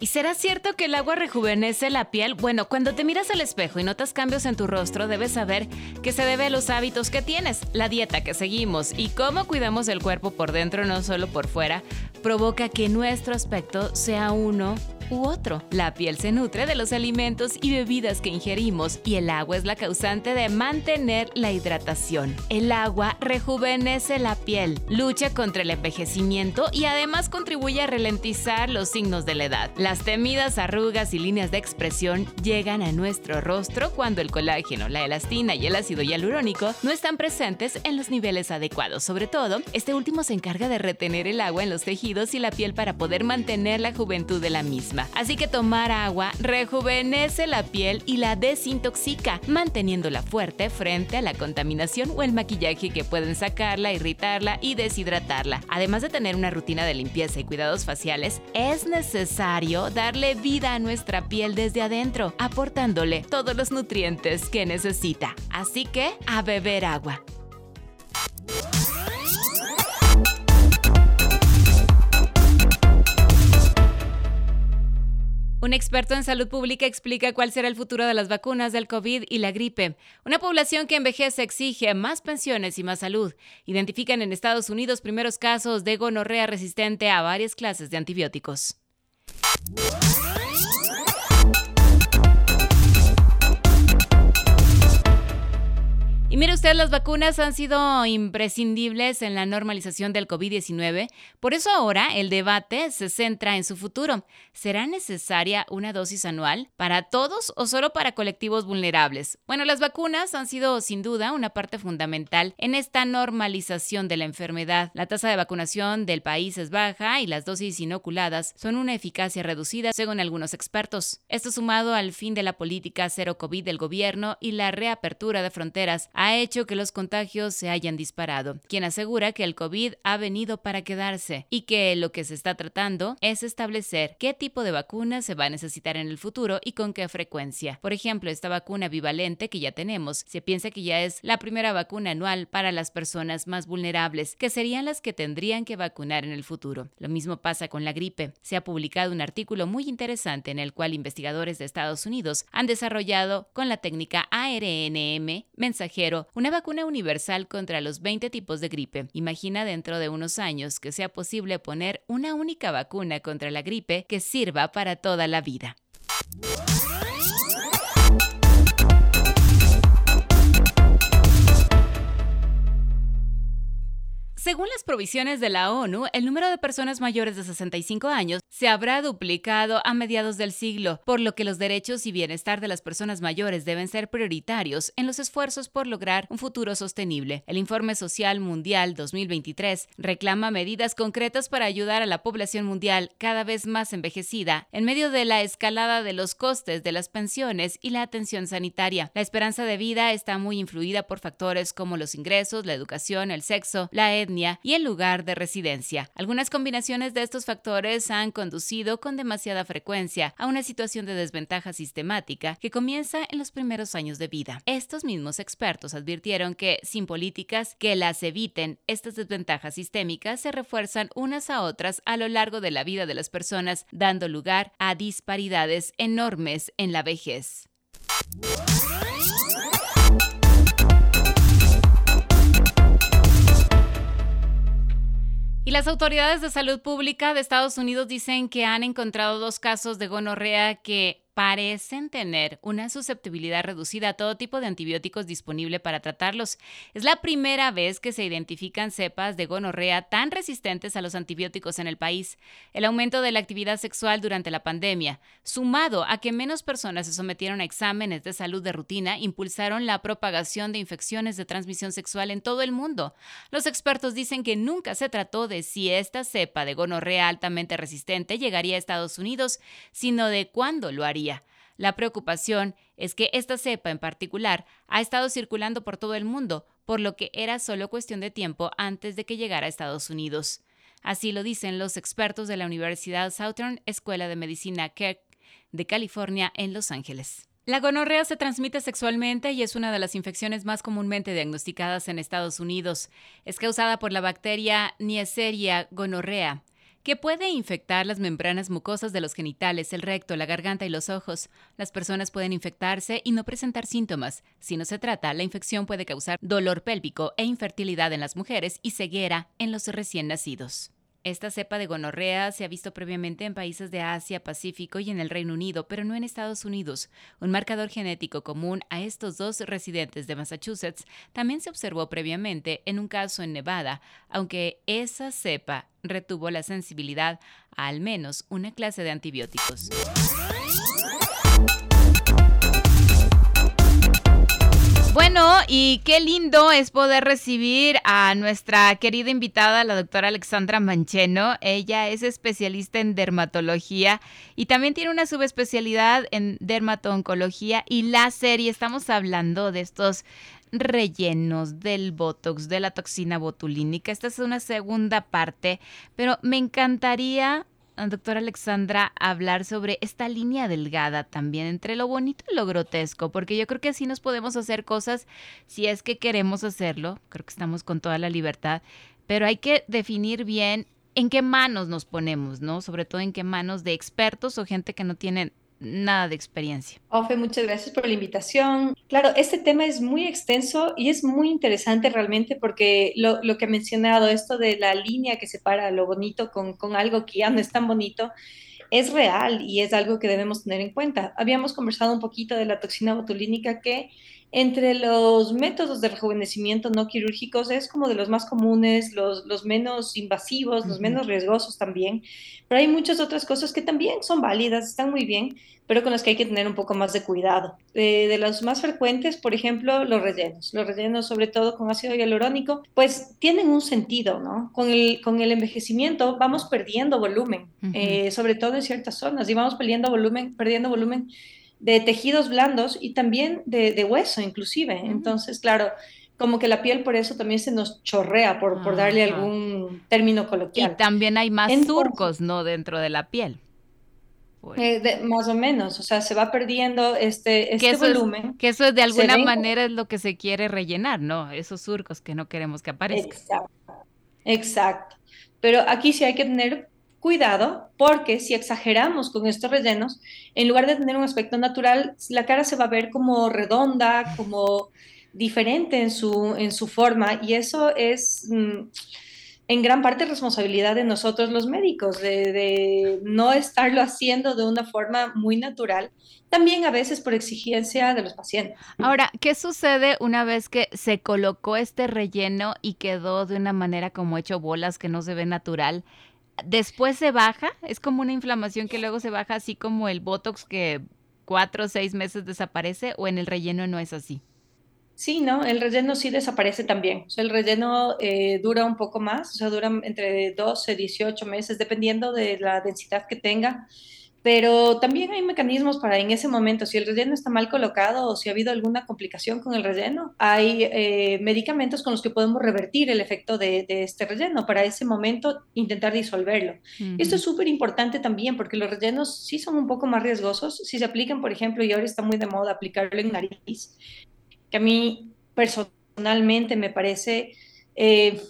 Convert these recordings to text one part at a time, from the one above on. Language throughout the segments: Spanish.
¿Y será cierto que el agua rejuvenece la piel? Bueno, cuando te miras al espejo y notas cambios en tu rostro, debes saber que se debe a los hábitos que tienes, la dieta que seguimos y cómo cuidamos el cuerpo por dentro, no solo por fuera, provoca que nuestro aspecto sea uno u otro. La piel se nutre de los alimentos y bebidas que ingerimos y el agua es la causante de mantener la hidratación. El agua rejuvenece la piel, lucha contra el envejecimiento y además contribuye a ralentizar los signos de la edad. Las temidas arrugas y líneas de expresión llegan a nuestro rostro cuando el colágeno, la elastina y el ácido hialurónico no están presentes en los niveles adecuados. Sobre todo, este último se encarga de retener el agua en los tejidos y la piel para poder mantener la juventud de la misma. Así que tomar agua rejuvenece la piel y la desintoxica, manteniéndola fuerte frente a la contaminación o el maquillaje que pueden sacarla, irritarla y deshidratarla. Además de tener una rutina de limpieza y cuidados faciales, es necesario darle vida a nuestra piel desde adentro, aportándole todos los nutrientes que necesita. Así que a beber agua. Un experto en salud pública explica cuál será el futuro de las vacunas del COVID y la gripe. Una población que envejece exige más pensiones y más salud. Identifican en Estados Unidos primeros casos de gonorrea resistente a varias clases de antibióticos. Y mire usted, las vacunas han sido imprescindibles en la normalización del COVID-19. Por eso ahora el debate se centra en su futuro. ¿Será necesaria una dosis anual para todos o solo para colectivos vulnerables? Bueno, las vacunas han sido sin duda una parte fundamental en esta normalización de la enfermedad. La tasa de vacunación del país es baja y las dosis inoculadas son una eficacia reducida según algunos expertos. Esto sumado al fin de la política cero COVID del gobierno y la reapertura de fronteras ha hecho que los contagios se hayan disparado, quien asegura que el COVID ha venido para quedarse y que lo que se está tratando es establecer qué tipo de vacuna se va a necesitar en el futuro y con qué frecuencia. Por ejemplo, esta vacuna bivalente que ya tenemos, se piensa que ya es la primera vacuna anual para las personas más vulnerables, que serían las que tendrían que vacunar en el futuro. Lo mismo pasa con la gripe. Se ha publicado un artículo muy interesante en el cual investigadores de Estados Unidos han desarrollado con la técnica ARNM una vacuna universal contra los 20 tipos de gripe. Imagina dentro de unos años que sea posible poner una única vacuna contra la gripe que sirva para toda la vida. Según las provisiones de la ONU, el número de personas mayores de 65 años se habrá duplicado a mediados del siglo, por lo que los derechos y bienestar de las personas mayores deben ser prioritarios en los esfuerzos por lograr un futuro sostenible. El Informe Social Mundial 2023 reclama medidas concretas para ayudar a la población mundial cada vez más envejecida en medio de la escalada de los costes de las pensiones y la atención sanitaria. La esperanza de vida está muy influida por factores como los ingresos, la educación, el sexo, la etnia, y el lugar de residencia. Algunas combinaciones de estos factores han conducido con demasiada frecuencia a una situación de desventaja sistemática que comienza en los primeros años de vida. Estos mismos expertos advirtieron que sin políticas que las eviten, estas desventajas sistémicas se refuerzan unas a otras a lo largo de la vida de las personas, dando lugar a disparidades enormes en la vejez. Y las autoridades de salud pública de Estados Unidos dicen que han encontrado dos casos de gonorrea que parecen tener una susceptibilidad reducida a todo tipo de antibióticos disponible para tratarlos. Es la primera vez que se identifican cepas de gonorrea tan resistentes a los antibióticos en el país. El aumento de la actividad sexual durante la pandemia, sumado a que menos personas se sometieron a exámenes de salud de rutina, impulsaron la propagación de infecciones de transmisión sexual en todo el mundo. Los expertos dicen que nunca se trató de si esta cepa de gonorrea altamente resistente llegaría a Estados Unidos, sino de cuándo lo haría. La preocupación es que esta cepa en particular ha estado circulando por todo el mundo, por lo que era solo cuestión de tiempo antes de que llegara a Estados Unidos. Así lo dicen los expertos de la Universidad Southern Escuela de Medicina Kirk de California en Los Ángeles. La gonorrea se transmite sexualmente y es una de las infecciones más comúnmente diagnosticadas en Estados Unidos. Es causada por la bacteria Neisseria gonorrea, que puede infectar las membranas mucosas de los genitales, el recto, la garganta y los ojos. Las personas pueden infectarse y no presentar síntomas. Si no se trata, la infección puede causar dolor pélvico e infertilidad en las mujeres y ceguera en los recién nacidos. Esta cepa de gonorrea se ha visto previamente en países de Asia, Pacífico y en el Reino Unido, pero no en Estados Unidos. Un marcador genético común a estos dos residentes de Massachusetts también se observó previamente en un caso en Nevada, aunque esa cepa retuvo la sensibilidad a al menos una clase de antibióticos. Bueno, y qué lindo es poder recibir a nuestra querida invitada, la doctora Alexandra Mancheno. Ella es especialista en dermatología y también tiene una subespecialidad en dermatoncología y láser. Y estamos hablando de estos rellenos del Botox, de la toxina botulínica. Esta es una segunda parte, pero me encantaría doctora Alexandra, hablar sobre esta línea delgada también entre lo bonito y lo grotesco, porque yo creo que así nos podemos hacer cosas si es que queremos hacerlo, creo que estamos con toda la libertad, pero hay que definir bien en qué manos nos ponemos, ¿no? Sobre todo en qué manos de expertos o gente que no tienen nada de experiencia. Ofe, muchas gracias por la invitación. Claro, este tema es muy extenso y es muy interesante realmente porque lo, que he mencionado, esto de la línea que separa lo bonito con, con algo que ya no es tan bonito, es real y es algo que debemos tener en cuenta. Habíamos conversado un poquito de la toxina botulínica que entre los métodos de rejuvenecimiento no quirúrgicos es como de los más comunes, los, los menos invasivos, los menos riesgosos también, pero hay muchas otras cosas que también son válidas, están muy bien, pero con las que hay que tener un poco más de cuidado. Eh, de los más frecuentes, por ejemplo, los rellenos. Los rellenos, sobre todo con ácido hialurónico, pues tienen un sentido, ¿no? Con el, con el envejecimiento vamos perdiendo volumen, eh, sobre todo en ciertas zonas, y vamos perdiendo volumen, perdiendo volumen de tejidos blandos y también de, hueso inclusive. Entonces, claro, como que la piel por eso también se nos chorrea, por, por darle algún término coloquial. Y también hay más surcos, ¿no? Dentro de la piel. Eh, más o menos, o sea, se va perdiendo este, este volumen. que eso de alguna manera es lo que se quiere rellenar, ¿no? Esos surcos que no queremos que aparezcan. Exacto, exacto. Pero aquí sí hay que tener cuidado porque si exageramos con estos rellenos, en lugar de tener un aspecto natural, la cara se va a ver como redonda, como diferente en su, en su forma y eso es mm, en gran parte responsabilidad de nosotros los médicos, de, de, no estarlo haciendo de una forma muy natural, también a veces por exigencia de los pacientes. Ahora, ¿qué sucede una vez que se colocó este relleno y quedó de una manera como hecho bolas que no se ve natural? Después se baja, es como una inflamación que luego se baja así como el Botox que cuatro o seis meses desaparece o en el relleno no es así. Sí, ¿no? El relleno sí desaparece también. O sea, el relleno eh, dura un poco más, o sea, dura entre 12, 18 meses, dependiendo de la densidad que tenga pero también hay mecanismos para en ese momento, si el relleno está mal colocado o si ha habido alguna complicación con el relleno, hay eh, medicamentos con los que podemos revertir el efecto de, este relleno, para ese momento intentar disolverlo. Esto es súper importante también porque los rellenos sí son un poco más riesgosos si se aplican, por ejemplo, y ahora está muy de moda aplicarlo en nariz, que a mí personalmente me parece... Eh,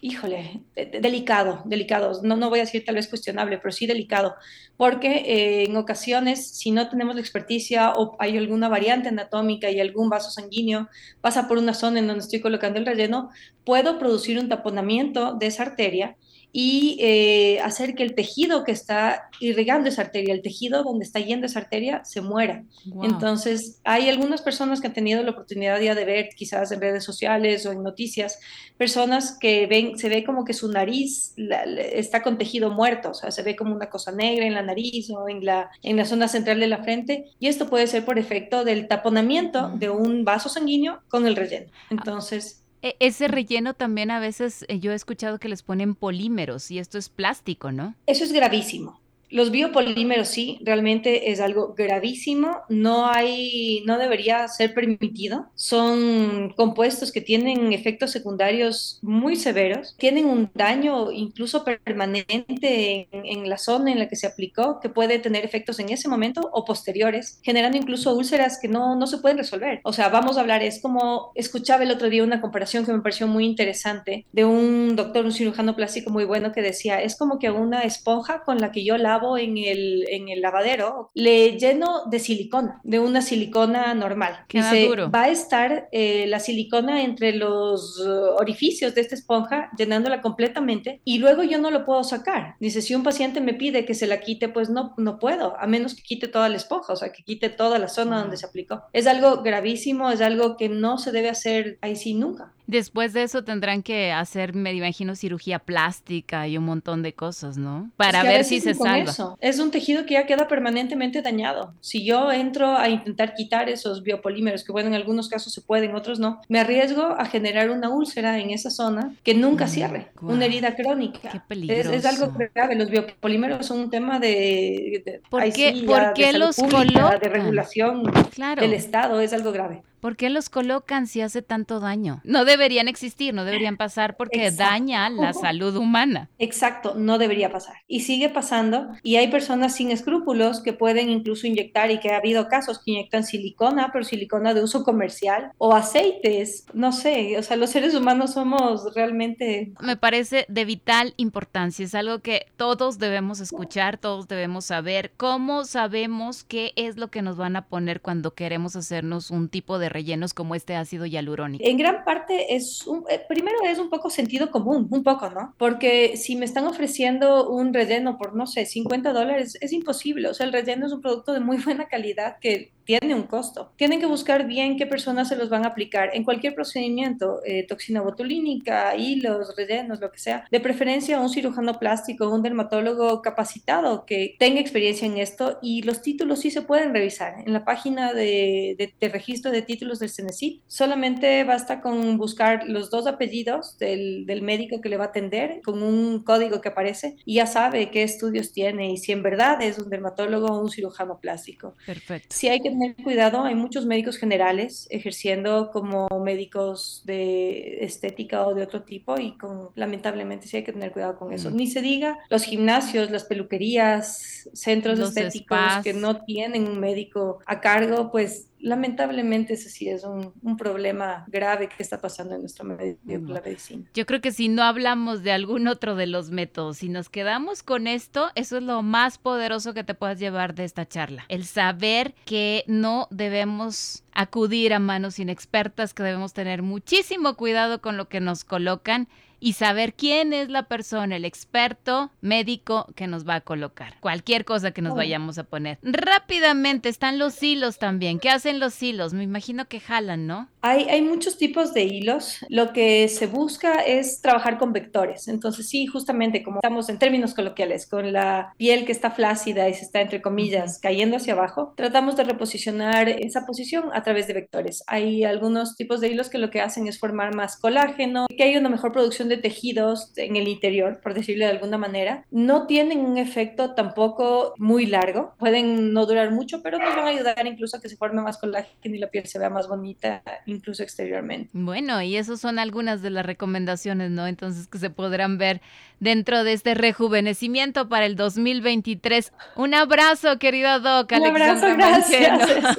híjole, delicado, delicado. No, no voy a decir tal vez cuestionable, pero sí delicado, porque eh, en ocasiones, si no tenemos la experticia o hay alguna variante anatómica y algún vaso sanguíneo pasa por una zona en donde estoy colocando el relleno, puedo producir un taponamiento de esa arteria y eh, hacer que el tejido que está irrigando esa arteria, el tejido donde está yendo esa arteria, se muera. Entonces, hay algunas personas que han tenido la oportunidad ya de ver, quizás en redes sociales o en noticias, personas que ven, se ve como que su nariz está con tejido muerto, o sea, se ve como una cosa negra en la nariz o en la, en la zona central de la frente, y esto puede ser por efecto del taponamiento de un vaso sanguíneo con el relleno. Entonces, e, ese relleno también a veces eh, yo he escuchado que les ponen polímeros y esto es plástico, ¿no? Eso es gravísimo. Los biopolímeros sí, realmente es algo gravísimo, no hay, no debería ser permitido. Son compuestos que tienen efectos secundarios muy severos, tienen un daño incluso permanente en, la zona en la que se aplicó, que puede tener efectos en ese momento o posteriores, generando incluso úlceras que no, no se pueden resolver. O sea, vamos a hablar, es como escuchaba el otro día una comparación que me pareció muy interesante de un doctor, un cirujano plástico muy bueno que decía, es como que una esponja con la que yo lavo en el, en el lavadero, le lleno de silicona, de una silicona normal. Queda Dice, duro. va a estar eh, la silicona entre los uh, orificios de esta esponja, llenándola completamente, y luego yo no lo puedo sacar. Dice, si un paciente me pide que se la quite, pues no, no puedo, a menos que quite toda la esponja, o sea, que quite toda la zona donde se aplicó. Es algo gravísimo, es algo que no se debe hacer ahí sí nunca. Después de eso tendrán que hacer, me imagino, cirugía plástica y un montón de cosas, ¿no? Para Es que ver si se salva. eso. Es un tejido que ya queda permanentemente dañado. Si yo entro a intentar quitar esos biopolímeros, que bueno, en algunos casos se pueden, otros no, me arriesgo a generar una úlcera en esa zona que nunca Mm, cierre, guau. una herida crónica. Qué Es, es algo peligroso. grave. Los biopolímeros son un tema de, de- ¿Por qué- sí, por de qué salud los pública, de regulación Claro. del Estado, es algo grave. ¿Por qué los colocan si hace tanto daño? No deberían existir, no deberían pasar porque Exacto. daña la salud humana. Exacto, no debería pasar. Y sigue pasando. Y hay personas sin escrúpulos que pueden incluso inyectar y que ha habido casos que inyectan silicona, pero silicona de uso comercial o aceites. No sé, o sea, los seres humanos somos realmente... Me parece de vital importancia, es algo que todos debemos escuchar, todos debemos saber. ¿Cómo sabemos qué es lo que nos van a poner cuando queremos hacernos un tipo de rellenos como este ácido hialurónico? En gran parte es, un, eh, primero es un poco sentido común, un poco, ¿no? Porque si me están ofreciendo un relleno por, no sé, 50 dólares, es imposible. O sea, el relleno es un producto de muy buena calidad que tiene un costo. Tienen que buscar bien qué personas se los van a aplicar en cualquier procedimiento, eh, toxina botulínica, hilos, rellenos, lo que sea. De preferencia un cirujano plástico, un dermatólogo capacitado que tenga experiencia en esto y los títulos sí se pueden revisar. En la página de, de- de registro de títulos del CENESID solamente basta con buscar los dos apellidos del, del médico que le va a atender con un código que aparece y ya sabe qué estudios tiene y si en verdad es un dermatólogo o un cirujano plástico. Perfecto. Sí hay que tener cuidado, hay muchos médicos generales ejerciendo como médicos de estética o de otro tipo y con, lamentablemente sí hay que tener cuidado con eso. Mm. Ni se diga los gimnasios, las peluquerías, centros Los estéticos spas. que no tienen un médico a cargo, pues lamentablemente ese sí es un, un problema grave que está pasando en nuestro medio la medicina. Yo creo que si no hablamos de algún otro de los métodos, si nos quedamos con esto, eso es lo más poderoso que te puedas llevar de esta charla. El saber que no debemos acudir a manos inexpertas, que debemos tener muchísimo cuidado con lo que nos colocan y saber quién es la persona, el experto médico que nos va a colocar. Cualquier cosa que nos vayamos a poner. Rápidamente están los hilos también. ¿Qué hacen los hilos? Me imagino que jalan, ¿no? Hay, hay muchos tipos de hilos. Lo que se busca es trabajar con vectores. Entonces, sí, justamente como estamos en términos coloquiales, con la piel que está flácida y se está, entre comillas, cayendo hacia abajo, tratamos de reposicionar esa posición a través de vectores. Hay algunos tipos de hilos que lo que hacen es formar más colágeno, que hay una mejor producción de tejidos en el interior, por decirlo de alguna manera. No tienen un efecto tampoco muy largo. Pueden no durar mucho, pero nos van a ayudar incluso a que se forme más colágeno y la piel se vea más bonita incluso exteriormente. Bueno, y esas son algunas de las recomendaciones, ¿no? Entonces que se podrán ver dentro de este rejuvenecimiento para el 2023. Un abrazo, querido Doc. Un abrazo, gracias.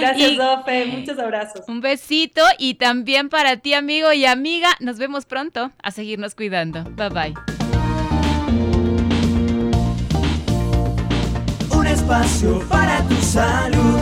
Gracias, Y- Dofe. Muchos abrazos. Un besito y también para ti, amigo y amiga. Nos vemos pronto. A seguirnos cuidando. Bye bye. Un espacio para tu salud.